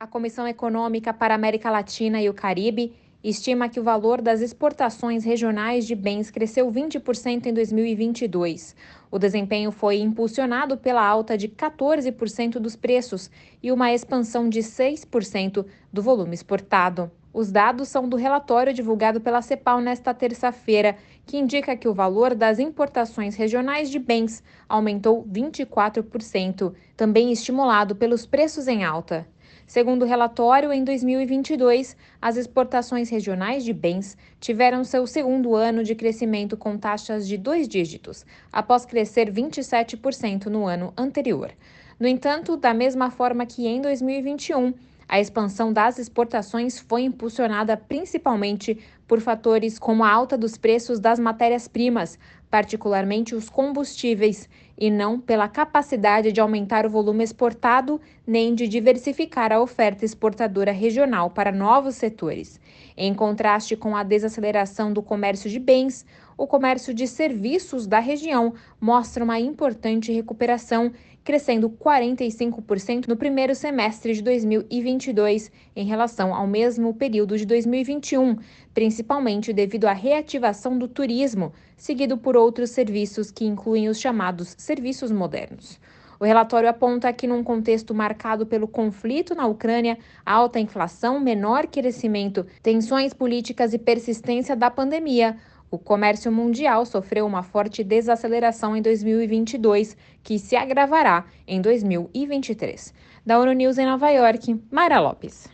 A Comissão Econômica para a América Latina e o Caribe estima que o valor das exportações regionais de bens cresceu 20% em 2022. O desempenho foi impulsionado pela alta de 14% dos preços e uma expansão de 6% do volume exportado. Os dados são do relatório divulgado pela CEPAL nesta terça-feira, que indica que o valor das importações regionais de bens aumentou 24%, também estimulado pelos preços em alta. Segundo o relatório, em 2022, as exportações regionais de bens tiveram seu segundo ano de crescimento com taxas de dois dígitos, após crescer 27% no ano anterior. No entanto, da mesma forma que em 2021, a expansão das exportações foi impulsionada principalmente por fatores como a alta dos preços das matérias-primas, particularmente os combustíveis, e não pela capacidade de aumentar o volume exportado nem de diversificar a oferta exportadora regional para novos setores. Em contraste com a desaceleração do comércio de bens, o comércio de serviços da região mostra uma importante recuperação, crescendo 45% no primeiro semestre de 2022 em relação ao mesmo período de 2021, principalmente devido à reativação do turismo, seguido por outros serviços que incluem os chamados serviços modernos. O relatório aponta que, num contexto marcado pelo conflito na Ucrânia, alta inflação, menor crescimento, tensões políticas e persistência da pandemia, o comércio mundial sofreu uma forte desaceleração em 2022, que se agravará em 2023. Da ONU News em Nova York, Mara Lopes.